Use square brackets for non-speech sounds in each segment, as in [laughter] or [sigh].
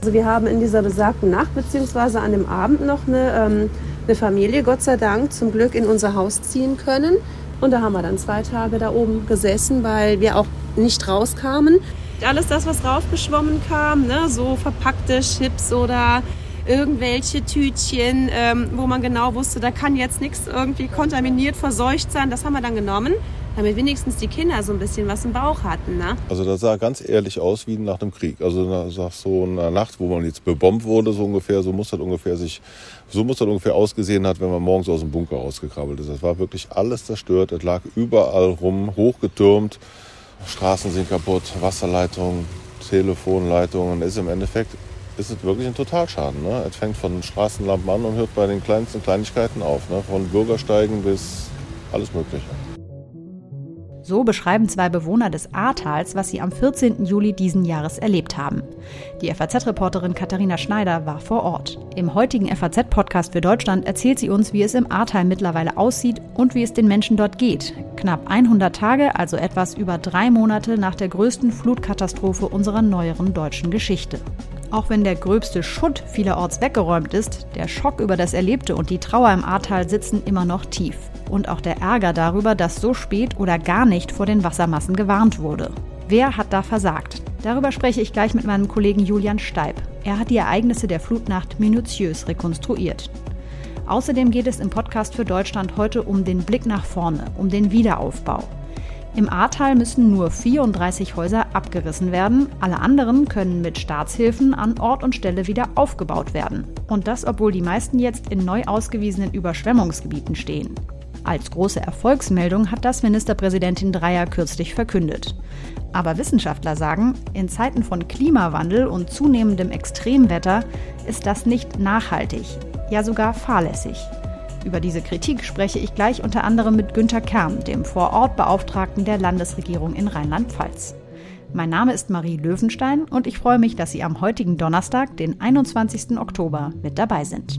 Also wir haben in dieser besagten Nacht bzw. an dem Abend noch eine, ähm, eine Familie, Gott sei Dank, zum Glück in unser Haus ziehen können. Und da haben wir dann zwei Tage da oben gesessen, weil wir auch nicht rauskamen. Alles das, was raufgeschwommen kam, ne, so verpackte Chips oder irgendwelche Tütchen, ähm, wo man genau wusste, da kann jetzt nichts irgendwie kontaminiert, verseucht sein, das haben wir dann genommen damit wenigstens die Kinder so ein bisschen was im Bauch hatten. Ne? Also das sah ganz ehrlich aus wie nach dem Krieg. Also nach so einer Nacht, wo man jetzt bebombt wurde, so ungefähr, so muss das ungefähr sich, so muss das ungefähr ausgesehen hat, wenn man morgens aus dem Bunker rausgekrabbelt ist. Das war wirklich alles zerstört. Es lag überall rum, hochgetürmt. Straßen sind kaputt, Wasserleitungen, Telefonleitungen. Ist im Endeffekt ist es wirklich ein Totalschaden. Ne? Es fängt von Straßenlampen an und hört bei den kleinsten Kleinigkeiten auf. Ne? Von Bürgersteigen bis alles Mögliche. So beschreiben zwei Bewohner des Ahrtals, was sie am 14. Juli diesen Jahres erlebt haben. Die FAZ-Reporterin Katharina Schneider war vor Ort. Im heutigen FAZ-Podcast für Deutschland erzählt sie uns, wie es im Ahrtal mittlerweile aussieht und wie es den Menschen dort geht. Knapp 100 Tage, also etwas über drei Monate nach der größten Flutkatastrophe unserer neueren deutschen Geschichte. Auch wenn der gröbste Schutt vielerorts weggeräumt ist, der Schock über das Erlebte und die Trauer im Ahrtal sitzen immer noch tief. Und auch der Ärger darüber, dass so spät oder gar nicht vor den Wassermassen gewarnt wurde. Wer hat da versagt? Darüber spreche ich gleich mit meinem Kollegen Julian Steib. Er hat die Ereignisse der Flutnacht minutiös rekonstruiert. Außerdem geht es im Podcast für Deutschland heute um den Blick nach vorne, um den Wiederaufbau. Im Ahrtal müssen nur 34 Häuser abgerissen werden. Alle anderen können mit Staatshilfen an Ort und Stelle wieder aufgebaut werden. Und das, obwohl die meisten jetzt in neu ausgewiesenen Überschwemmungsgebieten stehen. Als große Erfolgsmeldung hat das Ministerpräsidentin Dreyer kürzlich verkündet. Aber Wissenschaftler sagen, in Zeiten von Klimawandel und zunehmendem Extremwetter ist das nicht nachhaltig, ja sogar fahrlässig. Über diese Kritik spreche ich gleich unter anderem mit Günter Kern, dem Vorortbeauftragten der Landesregierung in Rheinland-Pfalz. Mein Name ist Marie Löwenstein und ich freue mich, dass Sie am heutigen Donnerstag, den 21. Oktober, mit dabei sind.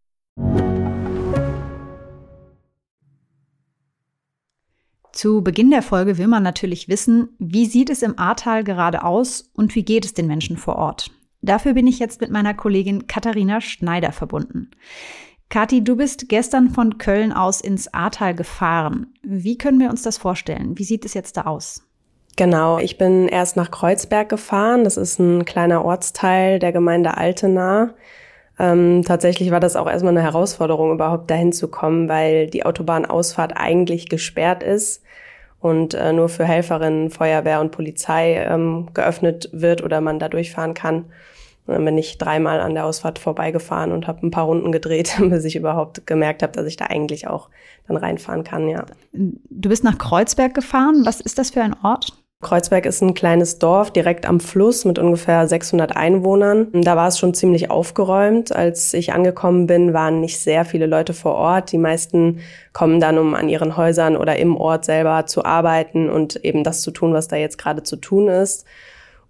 Zu Beginn der Folge will man natürlich wissen, wie sieht es im Ahrtal gerade aus und wie geht es den Menschen vor Ort. Dafür bin ich jetzt mit meiner Kollegin Katharina Schneider verbunden. Kathi, du bist gestern von Köln aus ins Ahrtal gefahren. Wie können wir uns das vorstellen? Wie sieht es jetzt da aus? Genau, ich bin erst nach Kreuzberg gefahren. Das ist ein kleiner Ortsteil der Gemeinde Altena. Ähm, tatsächlich war das auch erstmal eine Herausforderung, überhaupt dahin zu kommen, weil die Autobahnausfahrt eigentlich gesperrt ist und äh, nur für Helferinnen, Feuerwehr und Polizei ähm, geöffnet wird oder man da durchfahren kann. Dann bin ich dreimal an der Ausfahrt vorbeigefahren und habe ein paar Runden gedreht, [laughs] bis ich überhaupt gemerkt habe, dass ich da eigentlich auch dann reinfahren kann, ja. Du bist nach Kreuzberg gefahren. Was ist das für ein Ort? Kreuzberg ist ein kleines Dorf direkt am Fluss mit ungefähr 600 Einwohnern. Da war es schon ziemlich aufgeräumt. Als ich angekommen bin, waren nicht sehr viele Leute vor Ort. Die meisten kommen dann, um an ihren Häusern oder im Ort selber zu arbeiten und eben das zu tun, was da jetzt gerade zu tun ist.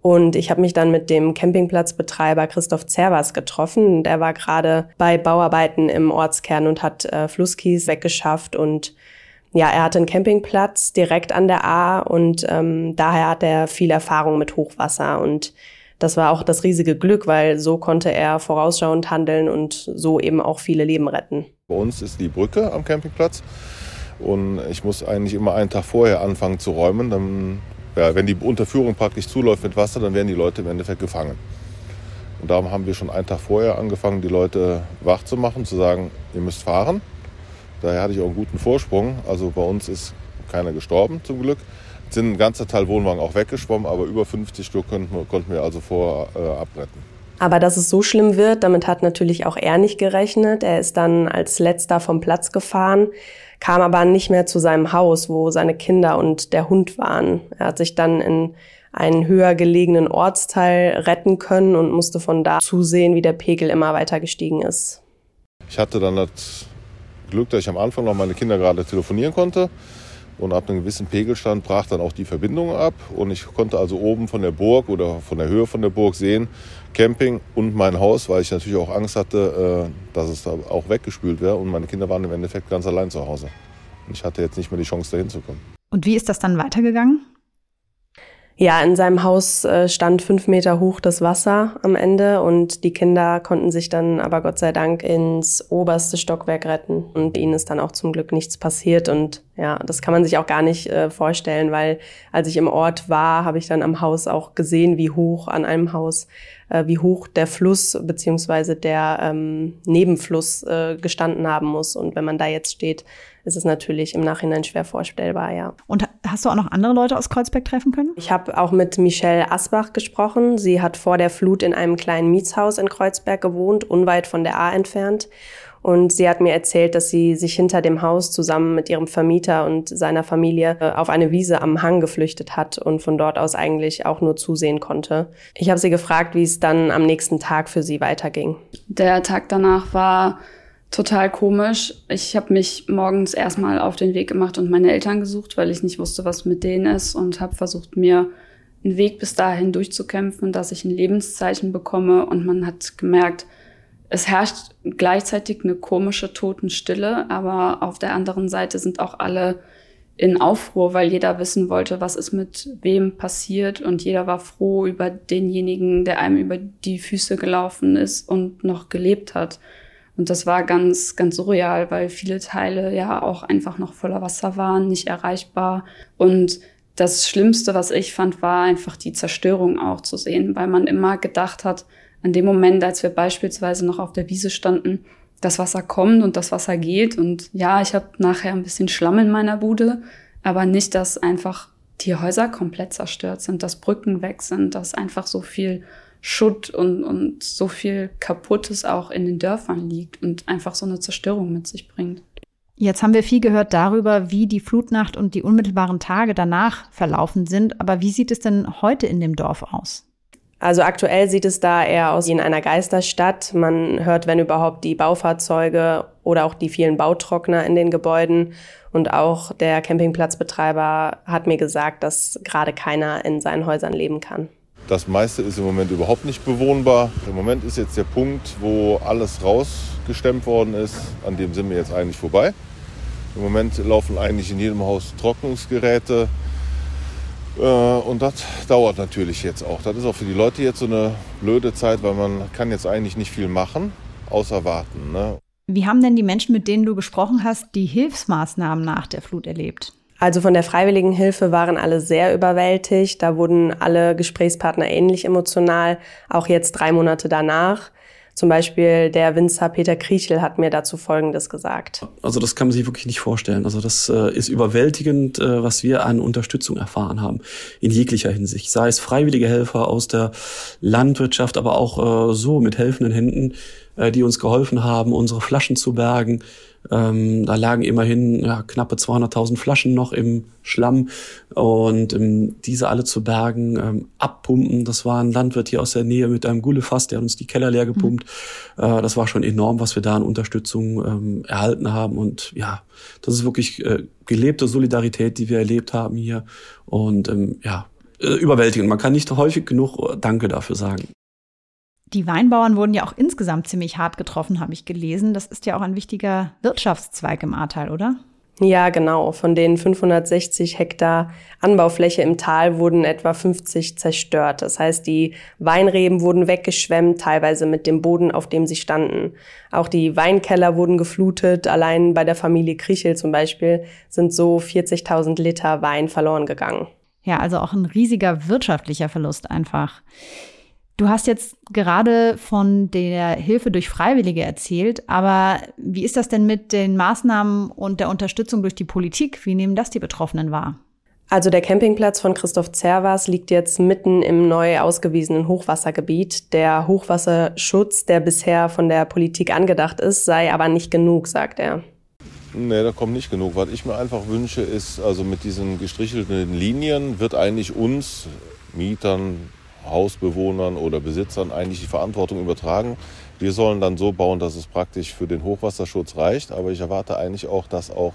Und ich habe mich dann mit dem Campingplatzbetreiber Christoph Zervas getroffen. Der war gerade bei Bauarbeiten im Ortskern und hat äh, Flusskies weggeschafft und ja, er hatte einen Campingplatz direkt an der A und ähm, daher hat er viel Erfahrung mit Hochwasser und das war auch das riesige Glück, weil so konnte er vorausschauend handeln und so eben auch viele Leben retten. Bei uns ist die Brücke am Campingplatz und ich muss eigentlich immer einen Tag vorher anfangen zu räumen. Dann, ja, wenn die Unterführung praktisch zuläuft mit Wasser, dann werden die Leute im Endeffekt gefangen. Und darum haben wir schon einen Tag vorher angefangen, die Leute wach zu machen, zu sagen, ihr müsst fahren. Daher hatte ich auch einen guten Vorsprung. Also bei uns ist keiner gestorben zum Glück. Es sind ein ganzer Teil Wohnwagen auch weggeschwommen, aber über 50 Stück konnten wir, konnten wir also vor äh, abretten. Aber dass es so schlimm wird, damit hat natürlich auch er nicht gerechnet. Er ist dann als letzter vom Platz gefahren, kam aber nicht mehr zu seinem Haus, wo seine Kinder und der Hund waren. Er hat sich dann in einen höher gelegenen Ortsteil retten können und musste von da zusehen, wie der Pegel immer weiter gestiegen ist. Ich hatte dann das Glück, dass ich am Anfang noch meine Kinder gerade telefonieren konnte. Und ab einem gewissen Pegelstand brach dann auch die Verbindung ab. Und ich konnte also oben von der Burg oder von der Höhe von der Burg sehen, Camping und mein Haus, weil ich natürlich auch Angst hatte, äh, dass es da auch weggespült wäre. Und meine Kinder waren im Endeffekt ganz allein zu Hause. Ich hatte jetzt nicht mehr die Chance, da hinzukommen. Und wie ist das dann weitergegangen? Ja, in seinem Haus äh, stand fünf Meter hoch das Wasser am Ende und die Kinder konnten sich dann aber Gott sei Dank ins oberste Stockwerk retten. Und ihnen ist dann auch zum Glück nichts passiert und ja, das kann man sich auch gar nicht äh, vorstellen, weil als ich im Ort war, habe ich dann am Haus auch gesehen, wie hoch an einem Haus, äh, wie hoch der Fluss beziehungsweise der ähm, Nebenfluss äh, gestanden haben muss und wenn man da jetzt steht, ist es natürlich im Nachhinein schwer vorstellbar, ja. Und hast du auch noch andere Leute aus Kreuzberg treffen können? Ich habe auch mit Michelle Asbach gesprochen. Sie hat vor der Flut in einem kleinen Mietshaus in Kreuzberg gewohnt, unweit von der A entfernt. Und sie hat mir erzählt, dass sie sich hinter dem Haus zusammen mit ihrem Vermieter und seiner Familie äh, auf eine Wiese am Hang geflüchtet hat und von dort aus eigentlich auch nur zusehen konnte. Ich habe sie gefragt, wie es dann am nächsten Tag für sie weiterging. Der Tag danach war total komisch. Ich habe mich morgens erstmal auf den Weg gemacht und meine Eltern gesucht, weil ich nicht wusste, was mit denen ist und habe versucht, mir einen Weg bis dahin durchzukämpfen, dass ich ein Lebenszeichen bekomme und man hat gemerkt, es herrscht gleichzeitig eine komische Totenstille, aber auf der anderen Seite sind auch alle in Aufruhr, weil jeder wissen wollte, was ist mit wem passiert und jeder war froh über denjenigen, der einem über die Füße gelaufen ist und noch gelebt hat. Und das war ganz, ganz surreal, weil viele Teile ja auch einfach noch voller Wasser waren, nicht erreichbar. Und das Schlimmste, was ich fand, war einfach die Zerstörung auch zu sehen, weil man immer gedacht hat, an dem Moment, als wir beispielsweise noch auf der Wiese standen, das Wasser kommt und das Wasser geht. Und ja, ich habe nachher ein bisschen Schlamm in meiner Bude, aber nicht, dass einfach die Häuser komplett zerstört sind, dass Brücken weg sind, dass einfach so viel Schutt und, und so viel Kaputtes auch in den Dörfern liegt und einfach so eine Zerstörung mit sich bringt. Jetzt haben wir viel gehört darüber, wie die Flutnacht und die unmittelbaren Tage danach verlaufen sind. Aber wie sieht es denn heute in dem Dorf aus? Also aktuell sieht es da eher aus wie in einer Geisterstadt. Man hört, wenn überhaupt, die Baufahrzeuge oder auch die vielen Bautrockner in den Gebäuden. Und auch der Campingplatzbetreiber hat mir gesagt, dass gerade keiner in seinen Häusern leben kann. Das meiste ist im Moment überhaupt nicht bewohnbar. Im Moment ist jetzt der Punkt, wo alles rausgestemmt worden ist. An dem sind wir jetzt eigentlich vorbei. Im Moment laufen eigentlich in jedem Haus Trocknungsgeräte. Äh, und das dauert natürlich jetzt auch. Das ist auch für die Leute jetzt so eine blöde Zeit, weil man kann jetzt eigentlich nicht viel machen, außer warten. Ne? Wie haben denn die Menschen, mit denen du gesprochen hast, die Hilfsmaßnahmen nach der Flut erlebt? Also von der Freiwilligenhilfe waren alle sehr überwältigt. Da wurden alle Gesprächspartner ähnlich emotional, auch jetzt drei Monate danach. Zum Beispiel der Winzer Peter Kriechel hat mir dazu Folgendes gesagt. Also das kann man sich wirklich nicht vorstellen. Also das äh, ist überwältigend, äh, was wir an Unterstützung erfahren haben, in jeglicher Hinsicht. Sei es freiwillige Helfer aus der Landwirtschaft, aber auch äh, so mit helfenden Händen, äh, die uns geholfen haben, unsere Flaschen zu bergen, ähm, da lagen immerhin ja, knappe 200.000 Flaschen noch im Schlamm und ähm, diese alle zu bergen, ähm, abpumpen. Das war ein Landwirt hier aus der Nähe mit einem Gullefass, der hat uns die Keller leer gepumpt. Mhm. Äh, das war schon enorm, was wir da an Unterstützung ähm, erhalten haben und ja, das ist wirklich äh, gelebte Solidarität, die wir erlebt haben hier und ähm, ja, äh, überwältigend. Man kann nicht häufig genug Danke dafür sagen. Die Weinbauern wurden ja auch insgesamt ziemlich hart getroffen, habe ich gelesen. Das ist ja auch ein wichtiger Wirtschaftszweig im Ahrtal, oder? Ja, genau. Von den 560 Hektar Anbaufläche im Tal wurden etwa 50 zerstört. Das heißt, die Weinreben wurden weggeschwemmt, teilweise mit dem Boden, auf dem sie standen. Auch die Weinkeller wurden geflutet. Allein bei der Familie Kriechel zum Beispiel sind so 40.000 Liter Wein verloren gegangen. Ja, also auch ein riesiger wirtschaftlicher Verlust einfach. Du hast jetzt gerade von der Hilfe durch Freiwillige erzählt, aber wie ist das denn mit den Maßnahmen und der Unterstützung durch die Politik? Wie nehmen das die Betroffenen wahr? Also der Campingplatz von Christoph Zervas liegt jetzt mitten im neu ausgewiesenen Hochwassergebiet. Der Hochwasserschutz, der bisher von der Politik angedacht ist, sei aber nicht genug, sagt er. Nee, da kommt nicht genug. Was ich mir einfach wünsche, ist, also mit diesen gestrichelten Linien wird eigentlich uns, Mietern, Hausbewohnern oder Besitzern eigentlich die Verantwortung übertragen. Wir sollen dann so bauen, dass es praktisch für den Hochwasserschutz reicht. Aber ich erwarte eigentlich auch, dass auch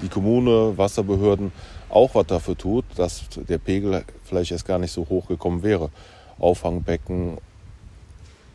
die Kommune, Wasserbehörden auch was dafür tut, dass der Pegel vielleicht erst gar nicht so hoch gekommen wäre. Auffangbecken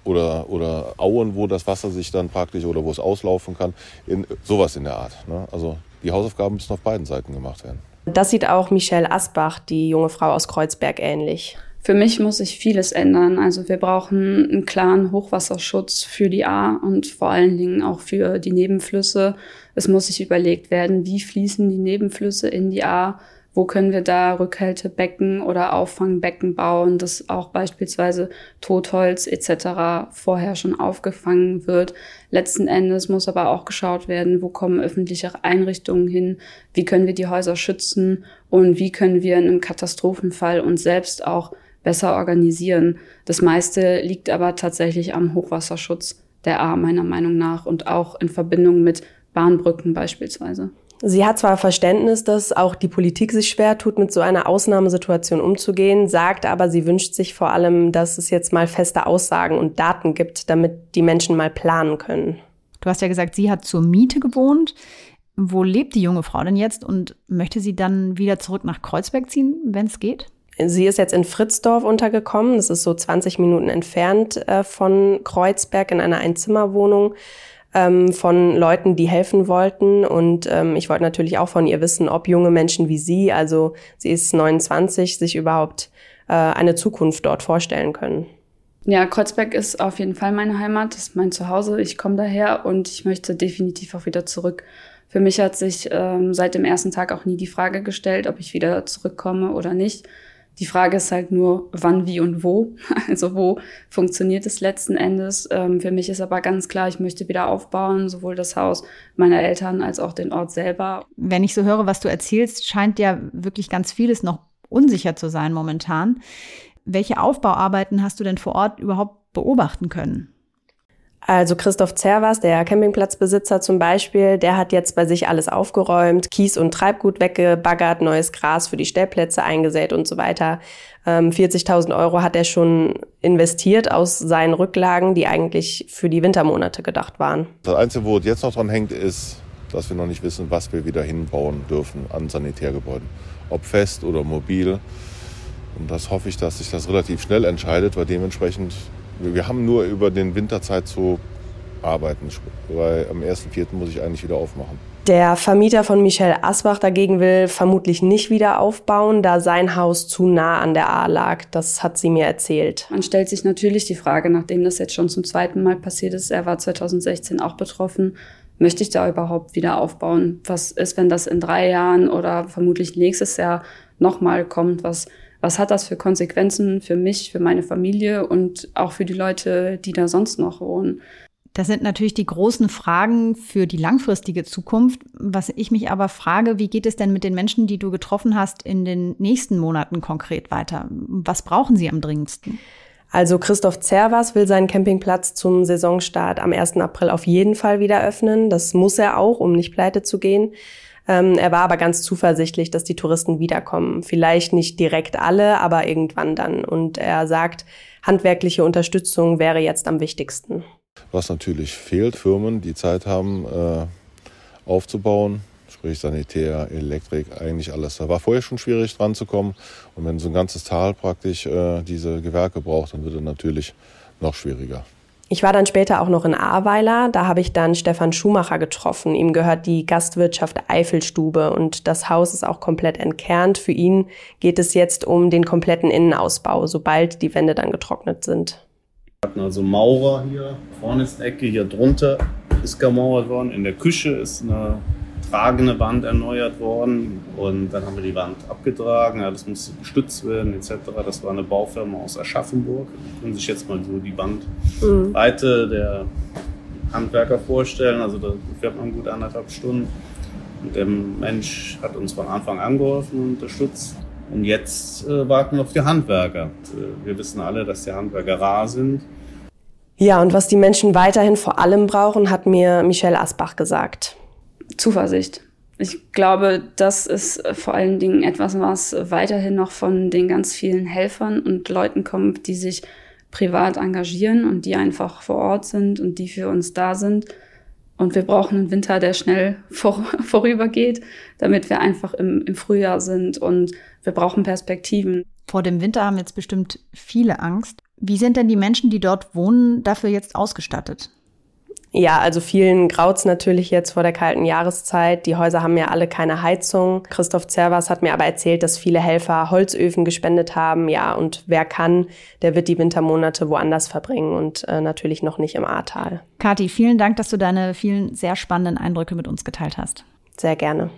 oder, oder Auen, wo das Wasser sich dann praktisch oder wo es auslaufen kann, in, sowas in der Art. Ne? Also die Hausaufgaben müssen auf beiden Seiten gemacht werden. Das sieht auch Michelle Asbach, die junge Frau aus Kreuzberg, ähnlich. Für mich muss sich vieles ändern. Also wir brauchen einen klaren Hochwasserschutz für die A und vor allen Dingen auch für die Nebenflüsse. Es muss sich überlegt werden, wie fließen die Nebenflüsse in die A, wo können wir da Rückhaltebecken oder Auffangbecken bauen, dass auch beispielsweise Totholz etc. vorher schon aufgefangen wird. Letzten Endes muss aber auch geschaut werden, wo kommen öffentliche Einrichtungen hin, wie können wir die Häuser schützen und wie können wir in einem Katastrophenfall uns selbst auch besser organisieren. Das meiste liegt aber tatsächlich am Hochwasserschutz der A meiner Meinung nach und auch in Verbindung mit Bahnbrücken beispielsweise. Sie hat zwar Verständnis, dass auch die Politik sich schwer tut, mit so einer Ausnahmesituation umzugehen, sagt aber, sie wünscht sich vor allem, dass es jetzt mal feste Aussagen und Daten gibt, damit die Menschen mal planen können. Du hast ja gesagt, sie hat zur Miete gewohnt. Wo lebt die junge Frau denn jetzt und möchte sie dann wieder zurück nach Kreuzberg ziehen, wenn es geht? Sie ist jetzt in Fritzdorf untergekommen. Das ist so 20 Minuten entfernt äh, von Kreuzberg in einer Einzimmerwohnung ähm, von Leuten, die helfen wollten. Und ähm, ich wollte natürlich auch von ihr wissen, ob junge Menschen wie sie, also sie ist 29, sich überhaupt äh, eine Zukunft dort vorstellen können. Ja, Kreuzberg ist auf jeden Fall meine Heimat, das ist mein Zuhause. Ich komme daher und ich möchte definitiv auch wieder zurück. Für mich hat sich ähm, seit dem ersten Tag auch nie die Frage gestellt, ob ich wieder zurückkomme oder nicht. Die Frage ist halt nur, wann, wie und wo. [laughs] Also wo funktioniert es letzten Endes. Ähm, für mich ist aber ganz klar, ich möchte wieder aufbauen, sowohl das Haus meiner Eltern als auch den Ort selber. Wenn ich so höre, was du erzählst, scheint ja wirklich ganz vieles noch unsicher zu sein momentan. Welche Aufbauarbeiten hast du denn vor Ort überhaupt beobachten können? Also Christoph Zervas, der Campingplatzbesitzer zum Beispiel, der hat jetzt bei sich alles aufgeräumt, Kies und Treibgut weggebaggert, neues Gras für die Stellplätze eingesät und so weiter. 40.000 ähm, Euro hat er schon investiert aus seinen Rücklagen, die eigentlich für die Wintermonate gedacht waren. Das Einzige, wo jetzt noch dran hängt, ist, dass wir noch nicht wissen, was wir wieder hinbauen dürfen an Sanitärgebäuden. Ob fest oder mobil. Und das hoffe ich, dass sich das relativ schnell entscheidet, weil dementsprechend wir haben nur über den Winterzeit zu arbeiten, weil am 1.4. muss ich eigentlich wieder aufmachen. Der Vermieter von Michel Asbach dagegen will vermutlich nicht wieder aufbauen, da sein Haus zu nah an der A lag. Das hat sie mir erzählt. Man stellt sich natürlich die Frage, nachdem das jetzt schon zum zweiten Mal passiert ist, er war 2016 auch betroffen, möchte ich da überhaupt wieder aufbauen? Was ist, wenn das in drei Jahren oder vermutlich nächstes Jahr nochmal kommt? Was was hat das für Konsequenzen für mich, für meine Familie und auch für die Leute, die da sonst noch wohnen. Das sind natürlich die großen Fragen für die langfristige Zukunft. Was ich mich aber frage, wie geht es denn mit den Menschen, die du getroffen hast, in den nächsten Monaten konkret weiter? Was brauchen sie am dringendsten? Also Christoph Zervas will seinen Campingplatz zum Saisonstart am 1. April auf jeden Fall wieder öffnen. Das muss er auch, um nicht pleite zu gehen. Ähm, er war aber ganz zuversichtlich, dass die Touristen wiederkommen. Vielleicht nicht direkt alle, aber irgendwann dann. Und er sagt, handwerkliche Unterstützung wäre jetzt am wichtigsten. Was natürlich fehlt, Firmen, die Zeit haben, äh, aufzubauen, sprich Sanitär, Elektrik, eigentlich alles. Da war vorher schon schwierig dran zu kommen. Und wenn so ein ganzes Tal praktisch äh, diese Gewerke braucht, dann wird es natürlich noch schwieriger. Ich war dann später auch noch in Ahrweiler. Da habe ich dann Stefan Schumacher getroffen. Ihm gehört die Gastwirtschaft Eifelstube und das Haus ist auch komplett entkernt. Für ihn geht es jetzt um den kompletten Innenausbau, sobald die Wände dann getrocknet sind. Wir hatten also Maurer hier, vorne ist eine Ecke, hier drunter ist gemauert worden. In der Küche ist eine tragende Wand erneuert worden und dann haben wir die Wand abgetragen, ja, das musste gestützt werden etc. Das war eine Baufirma aus Aschaffenburg. Sie können sich jetzt mal so die Bandbreite mhm. der Handwerker vorstellen, also da fährt man gut anderthalb Stunden. Und der Mensch hat uns von Anfang an geholfen und unterstützt. Und jetzt äh, warten wir auf die Handwerker. Äh, wir wissen alle, dass die Handwerker rar sind. Ja, und was die Menschen weiterhin vor allem brauchen, hat mir Michelle Asbach gesagt. Zuversicht. Ich glaube, das ist vor allen Dingen etwas, was weiterhin noch von den ganz vielen Helfern und Leuten kommt, die sich privat engagieren und die einfach vor Ort sind und die für uns da sind. Und wir brauchen einen Winter, der schnell [laughs] vor, vorübergeht, damit wir einfach im, im Frühjahr sind. Und wir brauchen Perspektiven. Vor dem Winter haben jetzt bestimmt viele Angst. Wie sind denn die Menschen, die dort wohnen, dafür jetzt ausgestattet? Ja, also vielen graut's natürlich jetzt vor der kalten Jahreszeit. Die Häuser haben ja alle keine Heizung. Christoph Zervas hat mir aber erzählt, dass viele Helfer Holzöfen gespendet haben. Ja, und wer kann, der wird die Wintermonate woanders verbringen und äh, natürlich noch nicht im Ahrtal. Kathi, vielen Dank, dass du deine vielen sehr spannenden Eindrücke mit uns geteilt hast. Sehr gerne.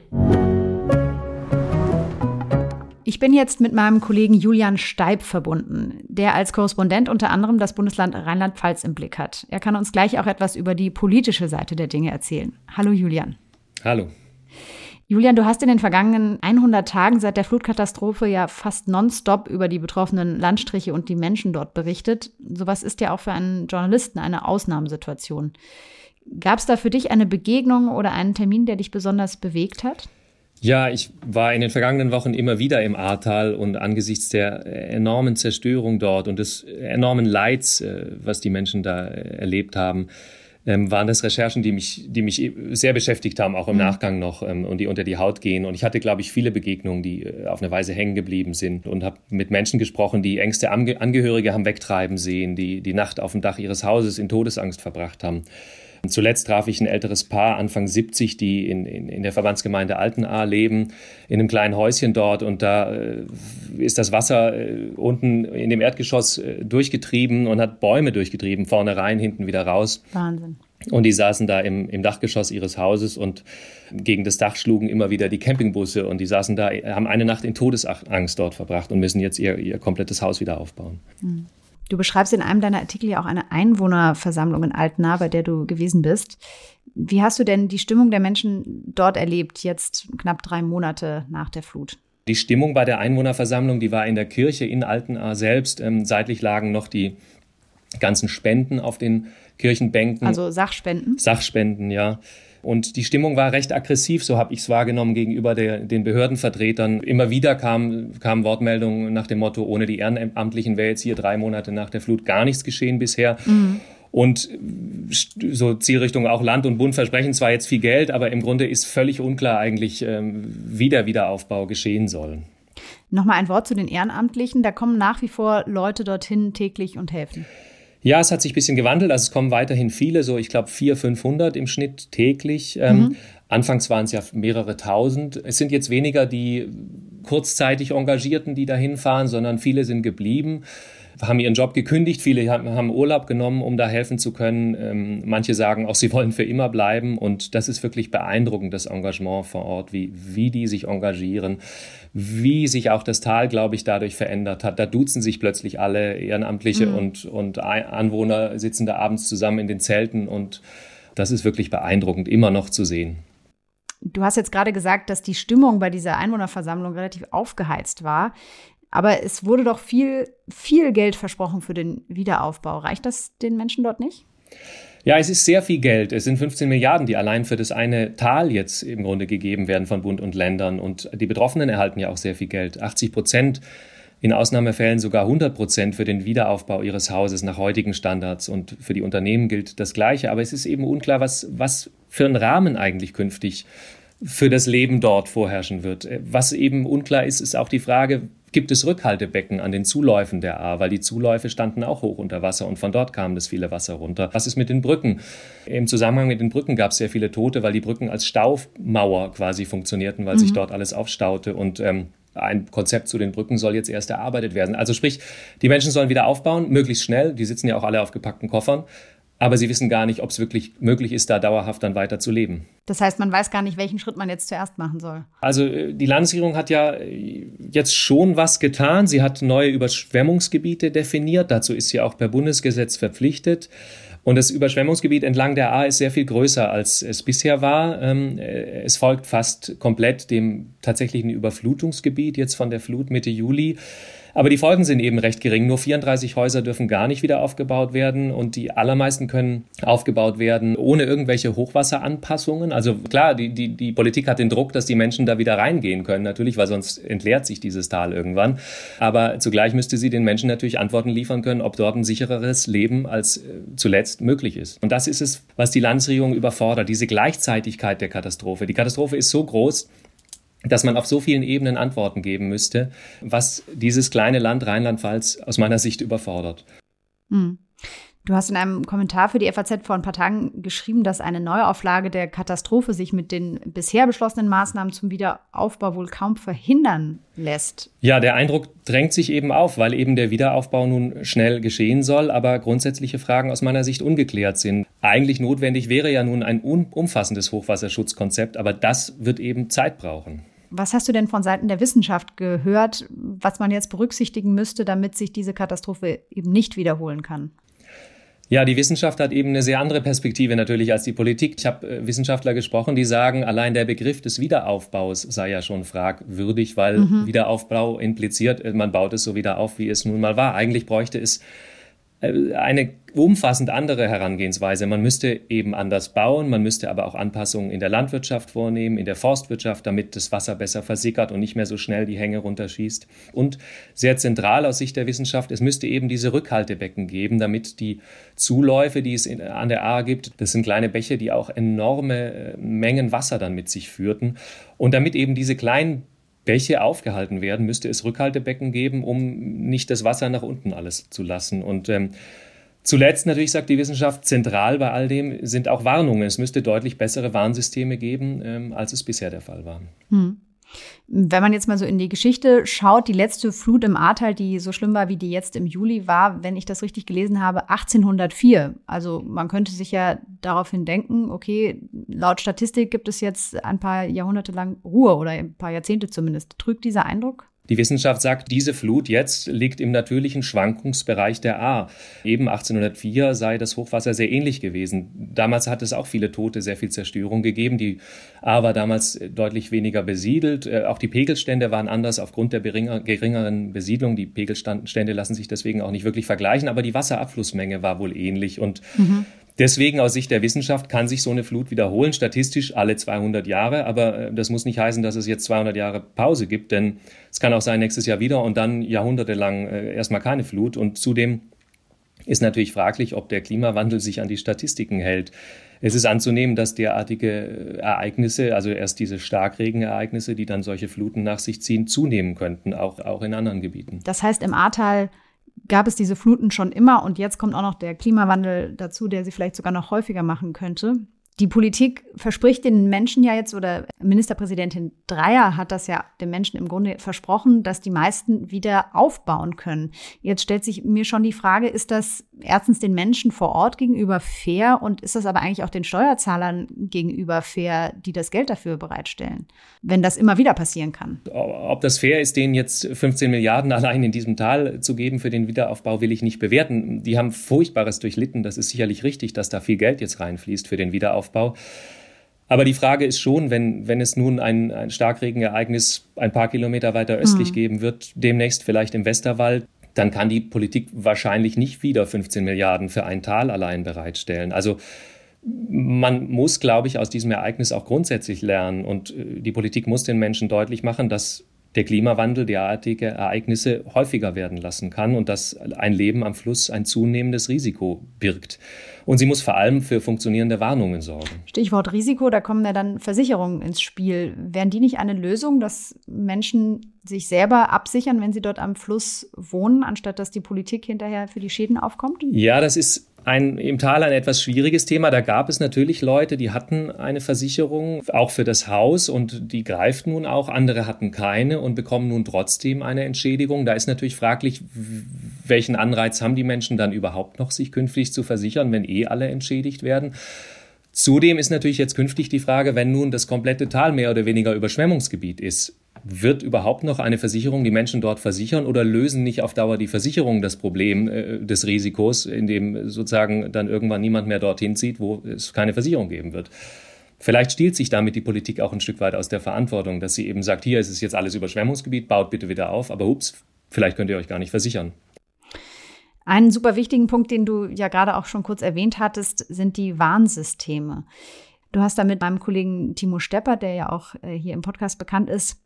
Ich bin jetzt mit meinem Kollegen Julian Steib verbunden, der als Korrespondent unter anderem das Bundesland Rheinland-Pfalz im Blick hat. Er kann uns gleich auch etwas über die politische Seite der Dinge erzählen. Hallo Julian. Hallo. Julian, du hast in den vergangenen 100 Tagen seit der Flutkatastrophe ja fast nonstop über die betroffenen Landstriche und die Menschen dort berichtet. Sowas ist ja auch für einen Journalisten eine Ausnahmesituation. Gab es da für dich eine Begegnung oder einen Termin, der dich besonders bewegt hat? Ja, ich war in den vergangenen Wochen immer wieder im Ahrtal und angesichts der enormen Zerstörung dort und des enormen Leids, äh, was die Menschen da äh, erlebt haben, ähm, waren das Recherchen, die mich, die mich sehr beschäftigt haben, auch im mhm. Nachgang noch ähm, und die unter die Haut gehen. Und ich hatte, glaube ich, viele Begegnungen, die äh, auf eine Weise hängen geblieben sind und habe mit Menschen gesprochen, die engste Angehörige haben wegtreiben sehen, die die Nacht auf dem Dach ihres Hauses in Todesangst verbracht haben. Zuletzt traf ich ein älteres Paar, Anfang 70, die in, in, in der Verbandsgemeinde Altenahr leben, in einem kleinen Häuschen dort. Und da äh, ist das Wasser äh, unten in dem Erdgeschoss äh, durchgetrieben und hat Bäume durchgetrieben, vorne rein, hinten wieder raus. Wahnsinn. Und die saßen da im, im Dachgeschoss ihres Hauses und gegen das Dach schlugen immer wieder die Campingbusse und die saßen da, haben eine Nacht in Todesangst dort verbracht und müssen jetzt ihr, ihr komplettes Haus wieder aufbauen. Mhm. Du beschreibst in einem deiner Artikel ja auch eine Einwohnerversammlung in Altena, bei der du gewesen bist. Wie hast du denn die Stimmung der Menschen dort erlebt, jetzt knapp drei Monate nach der Flut? Die Stimmung bei der Einwohnerversammlung, die war in der Kirche in Altenahr selbst. Ähm, seitlich lagen noch die ganzen Spenden auf den Kirchenbänken. Also Sachspenden? Sachspenden, ja. Und die Stimmung war recht aggressiv, so habe ich es wahrgenommen gegenüber der, den Behördenvertretern. Immer wieder kamen kam Wortmeldungen nach dem Motto, ohne die Ehrenamtlichen wäre jetzt hier drei Monate nach der Flut gar nichts geschehen bisher. Mhm. Und so Zielrichtung auch Land und Bund versprechen zwar jetzt viel Geld, aber im Grunde ist völlig unklar eigentlich, ähm, wie der Wiederaufbau geschehen soll. Nochmal ein Wort zu den Ehrenamtlichen. Da kommen nach wie vor Leute dorthin täglich und helfen. Ja, es hat sich ein bisschen gewandelt. Also es kommen weiterhin viele, so ich glaube 400, 500 im Schnitt täglich. Ähm, mhm. Anfangs waren es ja mehrere tausend. Es sind jetzt weniger die kurzzeitig Engagierten, die dahin fahren, sondern viele sind geblieben haben ihren Job gekündigt, viele haben Urlaub genommen, um da helfen zu können. Ähm, manche sagen auch, sie wollen für immer bleiben. Und das ist wirklich beeindruckend, das Engagement vor Ort, wie, wie die sich engagieren wie sich auch das Tal, glaube ich, dadurch verändert hat. Da duzen sich plötzlich alle Ehrenamtliche mhm. und, und Anwohner sitzen da abends zusammen in den Zelten und das ist wirklich beeindruckend, immer noch zu sehen. Du hast jetzt gerade gesagt, dass die Stimmung bei dieser Einwohnerversammlung relativ aufgeheizt war. Aber es wurde doch viel, viel Geld versprochen für den Wiederaufbau. Reicht das den Menschen dort nicht? Ja, es ist sehr viel Geld. Es sind 15 Milliarden, die allein für das eine Tal jetzt im Grunde gegeben werden von Bund und Ländern. Und die Betroffenen erhalten ja auch sehr viel Geld. 80 Prozent, in Ausnahmefällen sogar 100 Prozent für den Wiederaufbau ihres Hauses nach heutigen Standards. Und für die Unternehmen gilt das Gleiche. Aber es ist eben unklar, was, was für ein Rahmen eigentlich künftig für das Leben dort vorherrschen wird. Was eben unklar ist, ist auch die Frage, gibt es Rückhaltebecken an den Zuläufen der Ahr, weil die Zuläufe standen auch hoch unter Wasser und von dort kam das viele Wasser runter. Was ist mit den Brücken? Im Zusammenhang mit den Brücken gab es sehr viele Tote, weil die Brücken als Staumauer quasi funktionierten, weil mhm. sich dort alles aufstaute und ähm, ein Konzept zu den Brücken soll jetzt erst erarbeitet werden. Also sprich, die Menschen sollen wieder aufbauen, möglichst schnell. Die sitzen ja auch alle auf gepackten Koffern aber sie wissen gar nicht, ob es wirklich möglich ist, da dauerhaft dann weiter zu leben. Das heißt, man weiß gar nicht, welchen Schritt man jetzt zuerst machen soll. Also äh, die Landesregierung hat ja äh, jetzt schon was getan. Sie hat neue Überschwemmungsgebiete definiert. Dazu ist sie auch per Bundesgesetz verpflichtet. Und das Überschwemmungsgebiet entlang der A ist sehr viel größer, als es bisher war. Ähm, äh, es folgt fast komplett dem tatsächlichen Überflutungsgebiet jetzt von der Flut Mitte Juli. Aber die Folgen sind eben recht gering. Nur 34 Häuser dürfen gar nicht wieder aufgebaut werden und die allermeisten können aufgebaut werden ohne irgendwelche Hochwasseranpassungen. Also klar, die, die, die Politik hat den Druck, dass die Menschen da wieder reingehen können, natürlich, weil sonst entleert sich dieses Tal irgendwann. Aber zugleich müsste sie den Menschen natürlich Antworten liefern können, ob dort ein sichereres Leben als äh, zuletzt möglich ist. Und das ist es, was die Landesregierung überfordert, diese Gleichzeitigkeit der Katastrophe. Die Katastrophe ist so groß, dass man auf so vielen Ebenen Antworten geben müsste, was dieses kleine Land Rheinland-Pfalz aus meiner Sicht überfordert. Hm. Du hast in einem Kommentar für die FAZ vor ein paar Tagen geschrieben, dass eine Neuauflage der Katastrophe sich mit den bisher beschlossenen Maßnahmen zum Wiederaufbau wohl kaum verhindern lässt. Ja, der Eindruck drängt sich eben auf, weil eben der Wiederaufbau nun schnell geschehen soll, aber grundsätzliche Fragen aus meiner Sicht ungeklärt sind. Eigentlich notwendig wäre ja nun ein umfassendes Hochwasserschutzkonzept, aber das wird eben Zeit brauchen. Was hast du denn von Seiten der Wissenschaft gehört, was man jetzt berücksichtigen müsste, damit sich diese Katastrophe eben nicht wiederholen kann? Ja, die Wissenschaft hat eben eine sehr andere Perspektive natürlich als die Politik. Ich habe äh, Wissenschaftler gesprochen, die sagen, allein der Begriff des Wiederaufbaus sei ja schon fragwürdig, weil mhm. Wiederaufbau impliziert, äh, man baut es so wieder auf, wie es nun mal war. Eigentlich bräuchte es eine umfassend andere Herangehensweise. Man müsste eben anders bauen, man müsste aber auch Anpassungen in der Landwirtschaft vornehmen, in der Forstwirtschaft, damit das Wasser besser versickert und nicht mehr so schnell die Hänge runterschießt. Und sehr zentral aus Sicht der Wissenschaft, es müsste eben diese Rückhaltebecken geben, damit die Zuläufe, die es in, an der Ahr gibt, das sind kleine Bäche, die auch enorme äh, Mengen Wasser dann mit sich führten. Und damit eben diese kleinen Bäche aufgehalten werden, müsste es Rückhaltebecken geben, um nicht das Wasser nach unten alles zu lassen. Und ähm, zuletzt natürlich sagt die Wissenschaft, zentral bei all dem sind auch Warnungen. Es müsste deutlich bessere Warnsysteme geben, ähm, als es bisher der Fall war. Hm. Wenn man jetzt mal so in die Geschichte schaut, die letzte Flut im Ahrtal, die so schlimm war wie die jetzt im Juli, war, wenn ich das richtig gelesen habe, 1804. Also man könnte sich ja daraufhin denken, okay, laut Statistik gibt es jetzt ein paar Jahrhunderte lang Ruhe oder ein paar Jahrzehnte zumindest. Trügt dieser Eindruck? Die Wissenschaft sagt, diese Flut jetzt liegt im natürlichen Schwankungsbereich der A. Eben 1804 sei das Hochwasser sehr ähnlich gewesen. Damals hat es auch viele Tote, sehr viel Zerstörung gegeben. Die A war damals deutlich weniger besiedelt. Äh, auch die Pegelstände waren anders aufgrund der geringeren Besiedlung. Die Pegelstände lassen sich deswegen auch nicht wirklich vergleichen, aber die Wasserabflussmenge war wohl ähnlich. Und mhm. Deswegen aus Sicht der Wissenschaft kann sich so eine Flut wiederholen, statistisch alle 200 Jahre. Aber äh, das muss nicht heißen, dass es jetzt 200 Jahre Pause gibt, denn es kann auch sein nächstes Jahr wieder und dann jahrhundertelang äh, erstmal keine Flut. Und zudem ist natürlich fraglich, ob der Klimawandel sich an die Statistiken hält. Es ist anzunehmen, dass derartige äh, Ereignisse, also erst diese Starkregenereignisse, die dann solche Fluten nach sich ziehen, zunehmen könnten, auch, auch in anderen Gebieten. Das heißt, im Ahrtal gab es diese Fluten schon immer und jetzt kommt auch noch der Klimawandel dazu, der sie vielleicht sogar noch häufiger machen könnte. Die Politik verspricht den Menschen ja jetzt, oder Ministerpräsidentin Dreier hat das ja den Menschen im Grunde versprochen, dass die meisten wieder aufbauen können. Jetzt stellt sich mir schon die Frage, ist das erstens den Menschen vor Ort gegenüber fair und ist das aber eigentlich auch den Steuerzahlern gegenüber fair, die das Geld dafür bereitstellen, wenn das immer wieder passieren kann? Ob das fair ist, denen jetzt 15 Milliarden allein in diesem Tal zu geben für den Wiederaufbau, will ich nicht bewerten. Die haben Furchtbares durchlitten. Das ist sicherlich richtig, dass da viel Geld jetzt reinfließt für den Wiederaufbau. Aber die Frage ist schon, wenn, wenn es nun ein, ein Starkregenereignis ein paar Kilometer weiter östlich mhm. geben wird, demnächst vielleicht im Westerwald, dann kann die Politik wahrscheinlich nicht wieder 15 Milliarden für ein Tal allein bereitstellen. Also man muss, glaube ich, aus diesem Ereignis auch grundsätzlich lernen und äh, die Politik muss den Menschen deutlich machen, dass der Klimawandel derartige Ereignisse häufiger werden lassen kann und dass ein Leben am Fluss ein zunehmendes Risiko birgt. Und sie muss vor allem für funktionierende Warnungen sorgen. Stichwort Risiko, da kommen ja dann Versicherungen ins Spiel. Wären die nicht eine Lösung, dass Menschen sich selber absichern, wenn sie dort am Fluss wohnen, anstatt dass die Politik hinterher für die Schäden aufkommt? Ja, das ist ein, im Tal ein etwas schwieriges Thema. Da gab es natürlich Leute, die hatten eine Versicherung, auch für das Haus, und die greift nun auch. Andere hatten keine und bekommen nun trotzdem eine Entschädigung. Da ist natürlich fraglich, welchen Anreiz haben die Menschen dann überhaupt noch, sich künftig zu versichern, wenn eh alle entschädigt werden. Zudem ist natürlich jetzt künftig die Frage, wenn nun das komplette Tal mehr oder weniger Überschwemmungsgebiet ist, wird überhaupt noch eine Versicherung die Menschen dort versichern oder lösen nicht auf Dauer die Versicherungen das Problem äh, des Risikos, indem sozusagen dann irgendwann niemand mehr dorthin zieht, wo es keine Versicherung geben wird? Vielleicht stiehlt sich damit die Politik auch ein Stück weit aus der Verantwortung, dass sie eben sagt, hier ist es jetzt alles Überschwemmungsgebiet, baut bitte wieder auf, aber ups, vielleicht könnt ihr euch gar nicht versichern. Einen super wichtigen Punkt, den du ja gerade auch schon kurz erwähnt hattest, sind die Warnsysteme. Du hast da mit meinem Kollegen Timo Stepper, der ja auch äh, hier im Podcast bekannt ist,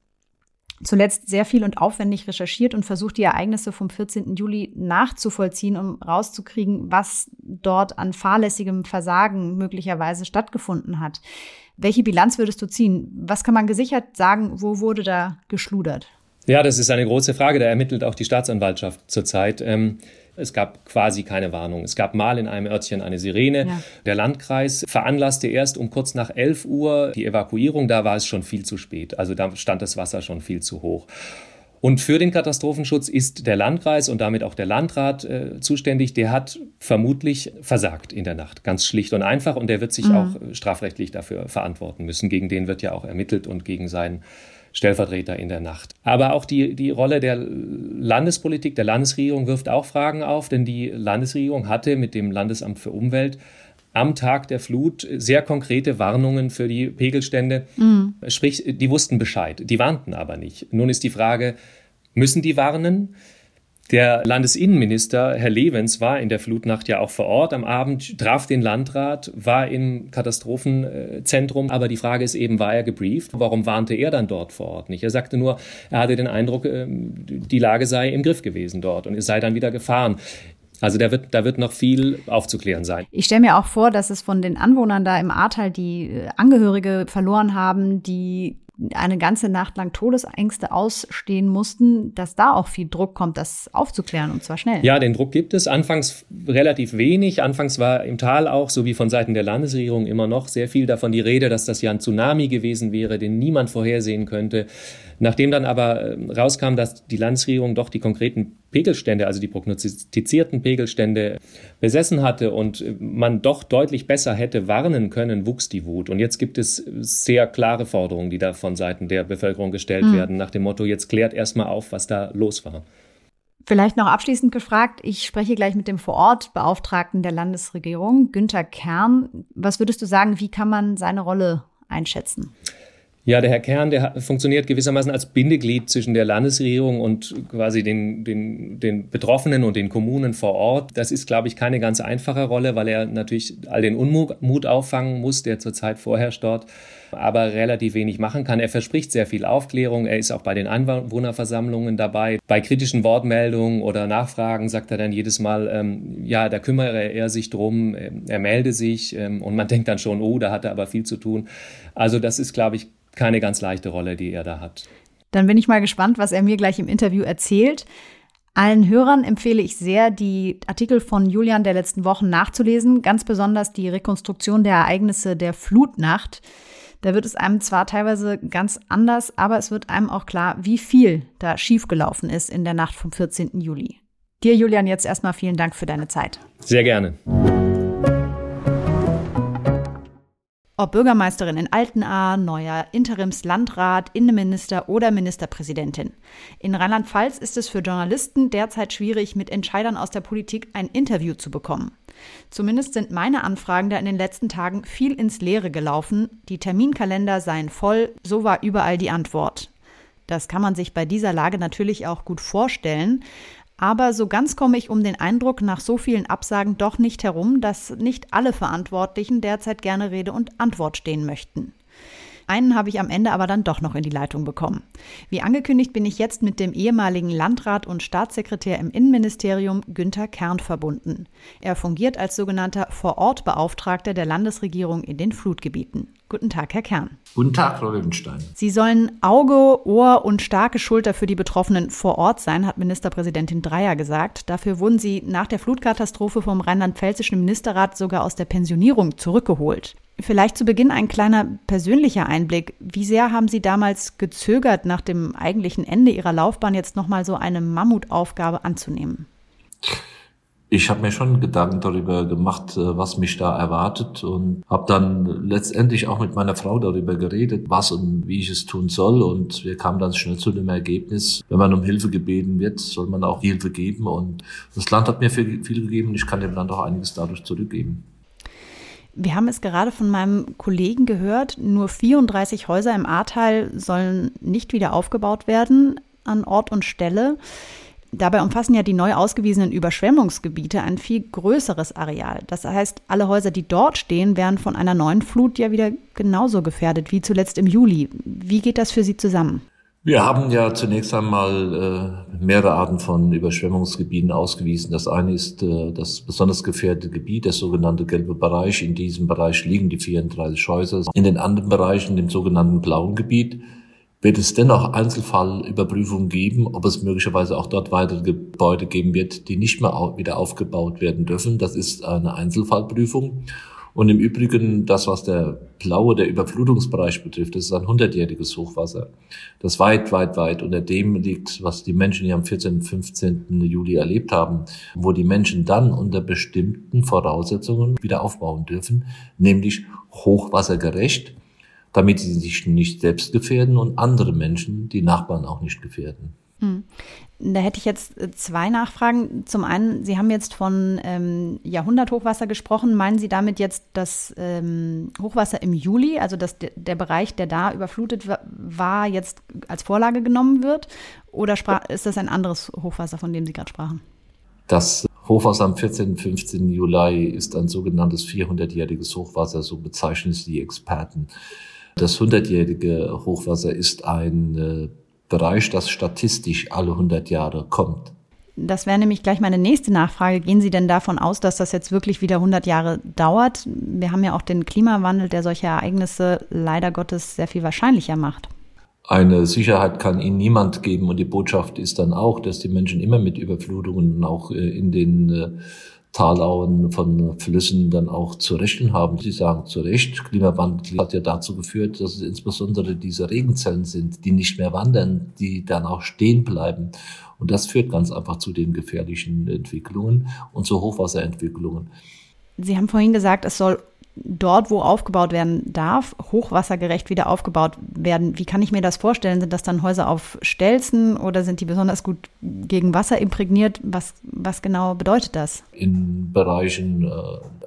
zuletzt sehr viel und aufwendig recherchiert und versucht, die Ereignisse vom 14. Juli nachzuvollziehen, um rauszukriegen, was dort an fahrlässigem Versagen möglicherweise stattgefunden hat. Welche Bilanz würdest du ziehen? Was kann man gesichert sagen? Wo wurde da geschludert? Ja, das ist eine große Frage. Da ermittelt auch die Staatsanwaltschaft zurzeit. Ähm es gab quasi keine Warnung. Es gab mal in einem Örtchen eine Sirene. Ja. Der Landkreis veranlasste erst um kurz nach 11 Uhr die Evakuierung. Da war es schon viel zu spät. Also da stand das Wasser schon viel zu hoch. Und für den Katastrophenschutz ist der Landkreis und damit auch der Landrat äh, zuständig. Der hat vermutlich versagt in der Nacht, ganz schlicht und einfach. Und der wird sich mhm. auch strafrechtlich dafür verantworten müssen. Gegen den wird ja auch ermittelt und gegen seinen Stellvertreter in der Nacht. Aber auch die, die Rolle der Landespolitik, der Landesregierung wirft auch Fragen auf, denn die Landesregierung hatte mit dem Landesamt für Umwelt am Tag der Flut sehr konkrete Warnungen für die Pegelstände. Mhm. Sprich, die wussten Bescheid, die warnten aber nicht. Nun ist die Frage, müssen die warnen? Der Landesinnenminister, Herr Levens, war in der Flutnacht ja auch vor Ort am Abend, traf den Landrat, war im Katastrophenzentrum. Aber die Frage ist eben, war er gebrieft? Warum warnte er dann dort vor Ort nicht? Er sagte nur, er hatte den Eindruck, ähm, die Lage sei im Griff gewesen dort und es sei dann wieder gefahren. Also da wird, da wird noch viel aufzuklären sein. Ich stelle mir auch vor, dass es von den Anwohnern da im Ahrtal, die äh, Angehörige verloren haben, die eine ganze Nacht lang Todesängste ausstehen mussten, dass da auch viel Druck kommt, das aufzuklären und zwar schnell. Ja, den Druck gibt es. Anfangs relativ wenig. Anfangs war im Tal auch, so wie von Seiten der Landesregierung immer noch, sehr viel davon die Rede, dass das ja ein Tsunami gewesen wäre, den niemand vorhersehen könnte. Nachdem dann aber ähm, rauskam, dass die Landesregierung doch die konkreten Pegelstände, also die prognostizierten Pegelstände besessen hatte und äh, man doch deutlich besser hätte warnen können, wuchs die Wut. Und jetzt gibt es sehr klare Forderungen, die da von Seiten der Bevölkerung gestellt mhm. werden, nach dem Motto, jetzt klärt erstmal auf, was da los war. Vielleicht noch abschließend gefragt, ich spreche gleich mit dem Vorortbeauftragten der Landesregierung, Günter Kern. Was würdest du sagen, wie kann man seine Rolle einschätzen? Ja, der Herr Kern, der funktioniert gewissermaßen als Bindeglied zwischen der Landesregierung und quasi den, den, den Betroffenen und den Kommunen vor Ort. Das ist, glaube ich, keine ganz einfache Rolle, weil er natürlich all den Unmut auffangen muss, der zurzeit vorherrscht dort, aber relativ wenig machen kann. Er verspricht sehr viel Aufklärung. Er ist auch bei den Anwohnerversammlungen dabei. Bei kritischen Wortmeldungen oder Nachfragen sagt er dann jedes Mal, ähm, ja, da kümmere er sich drum, ähm, er melde sich ähm, und man denkt dann schon, oh, da hat er aber viel zu tun. Also das ist, glaube ich, keine ganz leichte Rolle, die er da hat. Dann bin ich mal gespannt, was er mir gleich im Interview erzählt. Allen Hörern empfehle ich sehr, die Artikel von Julian der letzten Wochen nachzulesen, ganz besonders die Rekonstruktion der Ereignisse der Flutnacht. Da wird es einem zwar teilweise ganz anders, aber es wird einem auch klar, wie viel da schiefgelaufen ist in der Nacht vom 14. Juli. Dir, Julian, jetzt erstmal vielen Dank für deine Zeit. Sehr gerne. Ob Bürgermeisterin in Altenahr, neuer Interimslandrat, Innenminister oder Ministerpräsidentin. In Rheinland-Pfalz ist es für Journalisten derzeit schwierig, mit Entscheidern aus der Politik ein Interview zu bekommen. Zumindest sind meine Anfragen da in den letzten Tagen viel ins Leere gelaufen. Die Terminkalender seien voll, so war überall die Antwort. Das kann man sich bei dieser Lage natürlich auch gut vorstellen. Aber so ganz komme ich um den Eindruck nach so vielen Absagen doch nicht herum, dass nicht alle Verantwortlichen derzeit gerne Rede und Antwort stehen möchten. Einen habe ich am Ende aber dann doch noch in die Leitung bekommen. Wie angekündigt bin ich jetzt mit dem ehemaligen Landrat und Staatssekretär im Innenministerium Günther Kern verbunden. Er fungiert als sogenannter Vorortbeauftragter der Landesregierung in den Flutgebieten. Guten Tag, Herr Kern. Guten Tag, Frau Löwenstein. Sie sollen Auge, Ohr und starke Schulter für die Betroffenen vor Ort sein, hat Ministerpräsidentin Dreyer gesagt. Dafür wurden Sie nach der Flutkatastrophe vom rheinland-pfälzischen Ministerrat sogar aus der Pensionierung zurückgeholt. Vielleicht zu Beginn ein kleiner persönlicher Einblick. Wie sehr haben Sie damals gezögert, nach dem eigentlichen Ende Ihrer Laufbahn jetzt nochmal so eine Mammutaufgabe anzunehmen? Ich habe mir schon Gedanken darüber gemacht, äh, was mich da erwartet und habe dann letztendlich auch mit meiner Frau darüber geredet, was und wie ich es tun soll. Und wir kamen dann schnell zu dem Ergebnis, wenn man um Hilfe gebeten wird, soll man auch Hilfe geben. Und das Land hat mir viel, gegeben und ich kann dem Land auch einiges dadurch zurückgeben. Wir haben es gerade von meinem Kollegen gehört, nur 34 Häuser im Ahrtal sollen nicht wieder aufgebaut werden an Ort und Stelle. Dabei umfassen ja die neu ausgewiesenen Überschwemmungsgebiete ein viel größeres Areal. Das heißt, alle Häuser, die dort stehen, wären von einer neuen Flut ja wieder genauso gefährdet wie zuletzt im Juli. Wie geht das für Sie zusammen? Wir haben ja zunächst einmal äh, mehrere Arten von Überschwemmungsgebieten ausgewiesen. Das eine ist äh, das besonders gefährdete Gebiet, der sogenannte gelbe Bereich. In diesem Bereich liegen die 34 Häuser. In den anderen Bereichen, dem sogenannten blauen Gebiet, wird es dennoch Einzelfallüberprüfungen geben, ob es möglicherweise auch dort weitere Gebäude geben wird, die nicht mehr wieder aufgebaut werden dürfen. Das ist eine Einzelfallprüfung. Und im Übrigen, das, was der blaue, der Überflutungsbereich betrifft, das ist ein hundertjähriges Hochwasser, das weit, weit, weit unter dem liegt, was die Menschen hier am 14., 15. Juli erlebt haben, wo die Menschen dann unter bestimmten Voraussetzungen wieder aufbauen dürfen, nämlich hochwassergerecht damit sie sich nicht selbst gefährden und andere Menschen, die Nachbarn auch nicht gefährden. Hm. Da hätte ich jetzt äh, zwei Nachfragen. Zum einen, Sie haben jetzt von ähm, Jahrhunderthochwasser gesprochen. Meinen Sie damit jetzt das ähm, Hochwasser im Juli, also dass de, der Bereich, der da überflutet war, jetzt als Vorlage genommen wird? Oder ist das ein anderes Hochwasser, von dem Sie gerade sprachen? Das Hochwasser am 14. 15. Juli ist ein sogenanntes 400-jähriges Hochwasser, so bezeichnen es die Experten. Das hundertjährige Hochwasser ist ein äh, Bereich, das statistisch alle 100 Jahre kommt. Das wäre nämlich gleich meine nächste Nachfrage. Gehen Sie denn davon aus, dass das jetzt wirklich wieder 100 Jahre dauert? Wir haben ja auch den Klimawandel, der solche Ereignisse leider Gottes sehr viel wahrscheinlicher macht. Eine Sicherheit kann Ihnen niemand geben und die Botschaft ist dann auch, dass die Menschen immer mit Überflutungen auch äh, in den äh, Talauen von Flüssen dann auch zu rechnen haben. Sie sagen zu Recht, Klimawandel hat ja dazu geführt, dass es insbesondere diese Regenzellen sind, die nicht mehr wandern, die dann auch stehen bleiben. Und das führt ganz einfach zu den gefährlichen Entwicklungen und zu Hochwasserentwicklungen. Sie haben vorhin gesagt, es soll dort, wo aufgebaut werden darf, hochwassergerecht wieder aufgebaut werden. Wie kann ich mir das vorstellen? Sind das dann Häuser auf Stelzen oder sind die besonders gut gegen Wasser imprägniert? Was, was genau bedeutet das? In Bereichen äh,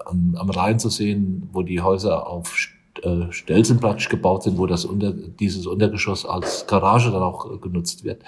am, am Rhein zu sehen, wo die Häuser auf äh, Stelzen praktisch gebaut sind, wo das unter, dieses Untergeschoss als Garage dann auch genutzt wird.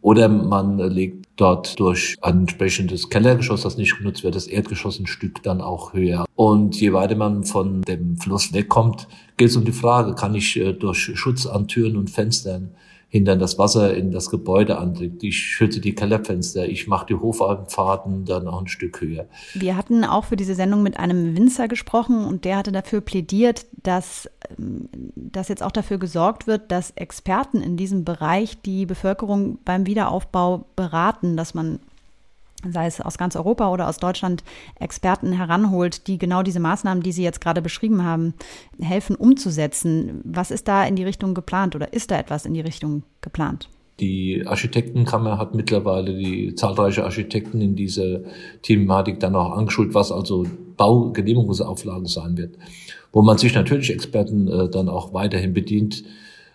Oder man legt dort durch ein entsprechendes Kellergeschoss, das nicht genutzt wird, das Erdgeschoss ein Stück dann auch höher. Und je weiter man von dem Fluss wegkommt, geht es um die Frage, kann ich äh, durch Schutz an Türen und Fenstern hindern, das Wasser in das Gebäude andringt. Ich schütte die Kellerfenster, ich mache die Hoffahrten dann auch ein Stück höher. Wir hatten auch für diese Sendung mit einem Winzer gesprochen und der hatte dafür plädiert, dass, ähm, dass jetzt auch dafür gesorgt wird, dass Experten in diesem Bereich die Bevölkerung beim Wiederaufbau beraten, dass man sei es aus ganz Europa oder aus Deutschland, Experten heranholt, die genau diese Maßnahmen, die Sie jetzt gerade beschrieben haben, helfen umzusetzen. Was ist da in die Richtung geplant oder ist da etwas in die Richtung geplant? Die Architektenkammer hat mittlerweile die zahlreiche Architekten in dieser Thematik dann auch angeschult, was also Baugenehmigungsauflagen sein wird. Wo man sich natürlich Experten äh, dann auch weiterhin bedient,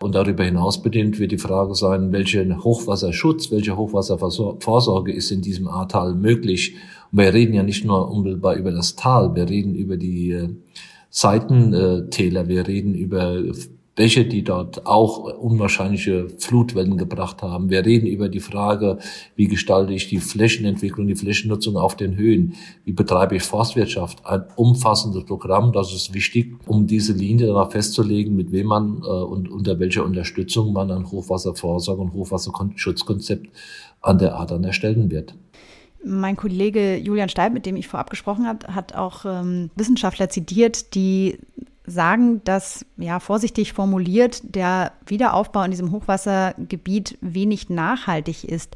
und darüber hinaus bedingt wird die Frage sein, welchen Hochwasserschutz, welche Hochwasservorsorge ist in diesem Ahrtal möglich. Und wir reden ja nicht nur unmittelbar über das Tal, wir reden über die äh, Seitentäler, wir reden über Bäche, die dort auch unwahrscheinliche Flutwellen gebracht haben. Wir reden über die Frage, wie gestalte ich die Flächenentwicklung, die Flächennutzung auf den Höhen, wie betreibe ich Forstwirtschaft. Ein umfassendes Programm, das ist wichtig, um diese Linie danach festzulegen, mit wem man äh, und unter welcher Unterstützung man ein Hochwasservorsorge und Hochwasserschutzkonzept an der Adern erstellen wird. Mein Kollege Julian Steib, mit dem ich vorab gesprochen habe, hat auch ähm, Wissenschaftler zitiert, die sagen, dass, ja, vorsichtig formuliert, der Wiederaufbau in diesem Hochwassergebiet wenig nachhaltig ist.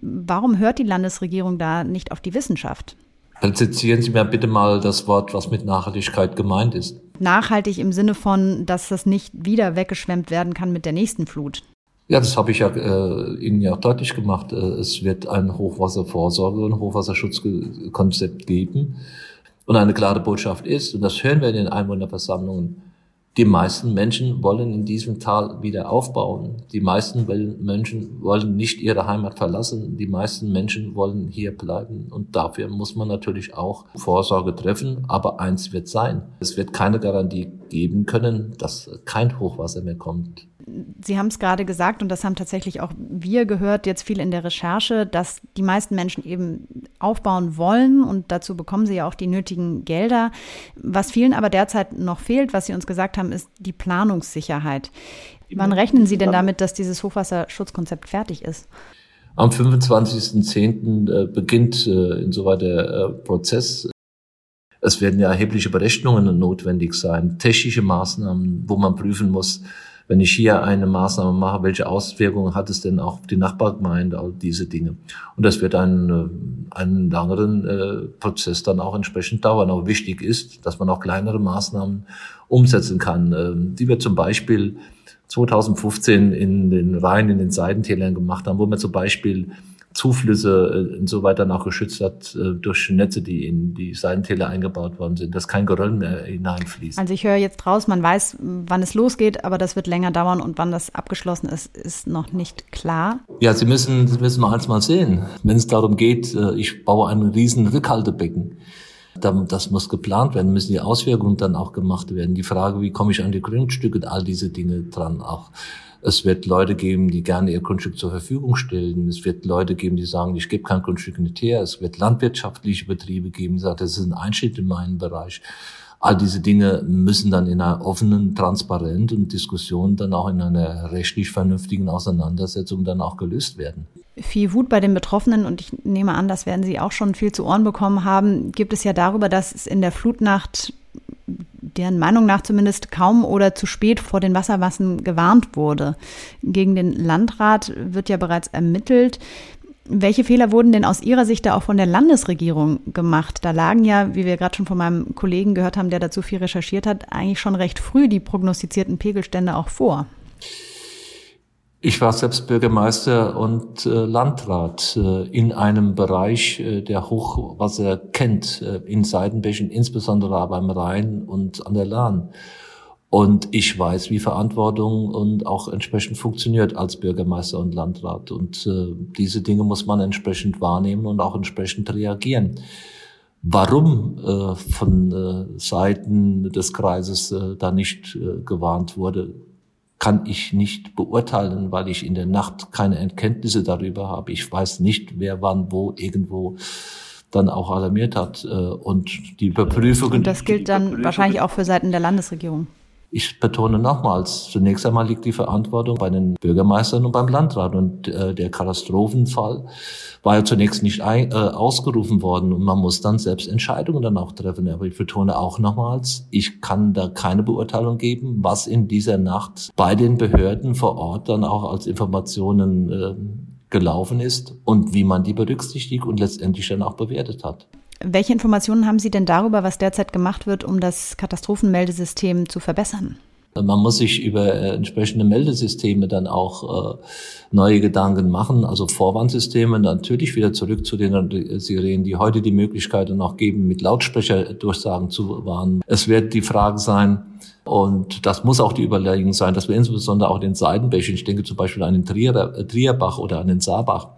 Warum hört die Landesregierung da nicht auf die Wissenschaft? Präzisieren Sie mir bitte mal das Wort, was mit Nachhaltigkeit gemeint ist. Nachhaltig im Sinne von, dass das nicht wieder weggeschwemmt werden kann mit der nächsten Flut. Ja, das habe ich ja äh, Ihnen ja deutlich gemacht. Äh, es wird ein Hochwasservorsorge- und Hochwasserschutzkonzept geben. Und eine klare Botschaft ist, und das hören wir in den Einwohnerversammlungen, die meisten Menschen wollen in diesem Tal wieder aufbauen. Die meisten Menschen wollen nicht ihre Heimat verlassen. Die meisten Menschen wollen hier bleiben. Und dafür muss man natürlich auch Vorsorge treffen. Aber eins wird sein. Es wird keine Garantie geben können, dass kein Hochwasser mehr kommt. Sie haben es gerade gesagt und das haben tatsächlich auch wir gehört, jetzt viel in der Recherche, dass die meisten Menschen eben aufbauen wollen und dazu bekommen sie ja auch die nötigen Gelder. Was vielen aber derzeit noch fehlt, was Sie uns gesagt haben, ist die Planungssicherheit. Wann rechnen Sie denn damit, dass dieses Hochwasserschutzkonzept fertig ist? Am 25.10. Äh, beginnt äh, insoweit der äh, Prozess. Es werden ja erhebliche Berechnungen notwendig sein, technische Maßnahmen, wo man prüfen muss, wenn ich hier eine Maßnahme mache, welche Auswirkungen hat es denn auch auf die Nachbargemeinde, all diese Dinge. Und das wird einen, äh, einen langeren äh, Prozess dann auch entsprechend dauern. Aber wichtig ist, dass man auch kleinere Maßnahmen umsetzen kann, äh, die wir zum Beispiel 2015 in den Rhein, in den Seidentälern gemacht haben, wo wir zum Beispiel Zuflüsse äh, insoweit dann auch geschützt hat äh, durch Netze, die in die Seitentäler eingebaut worden sind, dass kein Geröll mehr hineinfließt. Also ich höre jetzt raus, man weiß, wann es losgeht, aber das wird länger dauern und wann das abgeschlossen ist, ist noch nicht klar. Ja, Sie müssen, Sie müssen mal eins mal sehen. Wenn es darum geht, äh, ich baue ein riesen Rückhaltebecken, das muss geplant werden, müssen die Auswirkungen dann auch gemacht werden. Die Frage, wie komme ich an die Grundstücke und all diese Dinge dran auch. Es wird Leute geben, die gerne ihr Grundstück zur Verfügung stellen. Es wird Leute geben, die sagen, ich gebe kein Grundstück nicht her. Es wird landwirtschaftliche Betriebe geben, die sagen, das ist ein Einschnitt in meinen Bereich. All diese Dinge müssen dann in einer offenen, transparenten Diskussion dann auch in einer rechtlich vernünftigen Auseinandersetzung dann auch gelöst werden. Viel Wut bei den Betroffenen, und ich nehme an, das werden Sie auch schon viel zu Ohren bekommen haben, gibt es ja darüber, dass es in der Flutnacht deren Meinung nach zumindest kaum oder zu spät vor den Wassermassen gewarnt wurde. Gegen den Landrat wird ja bereits ermittelt. Welche Fehler wurden denn aus Ihrer Sicht da auch von der Landesregierung gemacht? Da lagen ja, wie wir gerade schon von meinem Kollegen gehört haben, der dazu viel recherchiert hat, eigentlich schon recht früh die prognostizierten Pegelstände auch vor. Ich war selbst Bürgermeister und äh, Landrat äh, in einem Bereich, äh, der Hochwasser kennt, äh, in Seidenbächen, insbesondere aber am Rhein und an der Lahn. Und ich weiß, wie Verantwortung und auch entsprechend funktioniert als Bürgermeister und Landrat. Und äh, diese Dinge muss man entsprechend wahrnehmen und auch entsprechend reagieren. Warum äh, von Seiten des Kreises da nicht gewarnt wurde, kann ich nicht beurteilen, weil ich in der Nacht keine Erkenntnisse darüber habe. Ich weiß nicht, wer wann wo irgendwo dann auch alarmiert hat. Äh, und die Überprüfungen. Und das gilt dann wahrscheinlich auch für Seiten der Landesregierung. Ich betone nochmals, zunächst einmal liegt die Verantwortung bei den Bürgermeistern und beim Landrat. Und äh, der Katastrophenfall war ja zunächst nicht ein, äh, ausgerufen worden und man muss dann selbst Entscheidungen dann auch treffen. Aber ich betone auch nochmals, ich kann da keine Beurteilung geben, was in dieser Nacht bei den Behörden vor Ort dann auch als Informationen äh, gelaufen ist und wie man die berücksichtigt und letztendlich dann auch bewertet hat. Welche Informationen haben Sie denn darüber, was derzeit gemacht wird, um das Katastrophenmeldesystem zu verbessern? Man muss sich über äh, entsprechende Meldesysteme dann auch äh, neue Gedanken machen, also Vorwarnsysteme, natürlich wieder zurück zu den Sirenen, die heute die Möglichkeit noch geben, mit Lautsprecherdurchsagen zu warnen. Es wird die Frage sein, und das muss auch die Überlegung sein, dass wir insbesondere auch den Seitenbächen, ich denke zum Beispiel an den Trierer, äh, Trierbach oder an den Saarbach,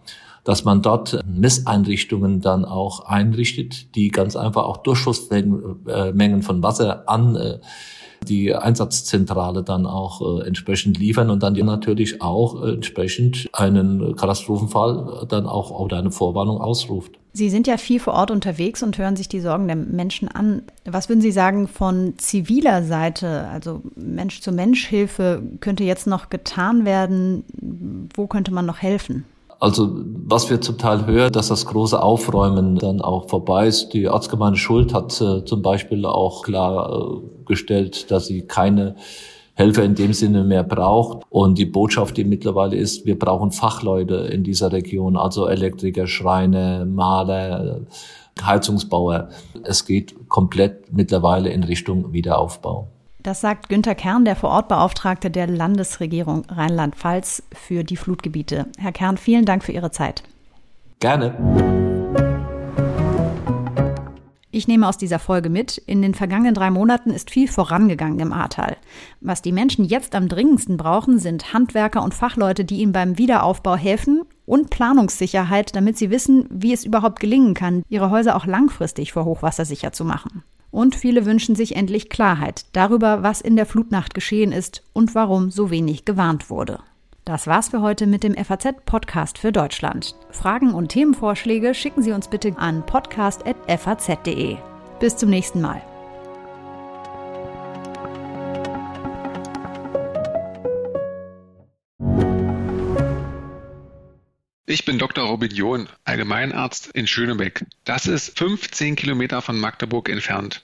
dass man dort Messeinrichtungen dann auch einrichtet, die ganz einfach auch Durchschussmengen äh, von Wasser an äh, die Einsatzzentrale dann auch äh, entsprechend liefern und dann natürlich auch äh, entsprechend einen Katastrophenfall dann auch oder eine Vorwarnung ausruft. Sie sind ja viel vor Ort unterwegs und hören sich die Sorgen der Menschen an. Was würden Sie sagen von ziviler Seite, also Mensch-zu-Mensch-Hilfe, könnte jetzt noch getan werden? Wo könnte man noch helfen? Also was wir zum Teil hören, dass das große Aufräumen dann auch vorbei ist. Die Ortsgemeinde Schuld hat äh, zum Beispiel auch klargestellt, dass sie keine Helfer in dem Sinne mehr braucht. Und die Botschaft, die mittlerweile ist, wir brauchen Fachleute in dieser Region, also Elektriker, Schreiner, Maler, Heizungsbauer. Es geht komplett mittlerweile in Richtung Wiederaufbau. Das sagt Günter Kern, der Vorortbeauftragte der Landesregierung Rheinland-Pfalz für die Flutgebiete. Herr Kern, vielen Dank für Ihre Zeit. Gerne. Ich nehme aus dieser Folge mit, in den vergangenen drei Monaten ist viel vorangegangen im Ahrtal. Was die Menschen jetzt am dringendsten brauchen, sind Handwerker und Fachleute, die ihnen beim Wiederaufbau helfen und Planungssicherheit, damit sie wissen, wie es überhaupt gelingen kann, ihre Häuser auch langfristig vor Hochwasser sicher zu machen. Und viele wünschen sich endlich Klarheit darüber, was in der Flutnacht geschehen ist und warum so wenig gewarnt wurde. Das war's für heute mit dem FAZ-Podcast für Deutschland. Fragen und Themenvorschläge schicken Sie uns bitte an podcast.faz.de. Bis zum nächsten Mal. Ich bin Dr. Robin John, Allgemeinarzt in Schönebeck. Das ist 15 Kilometer von Magdeburg entfernt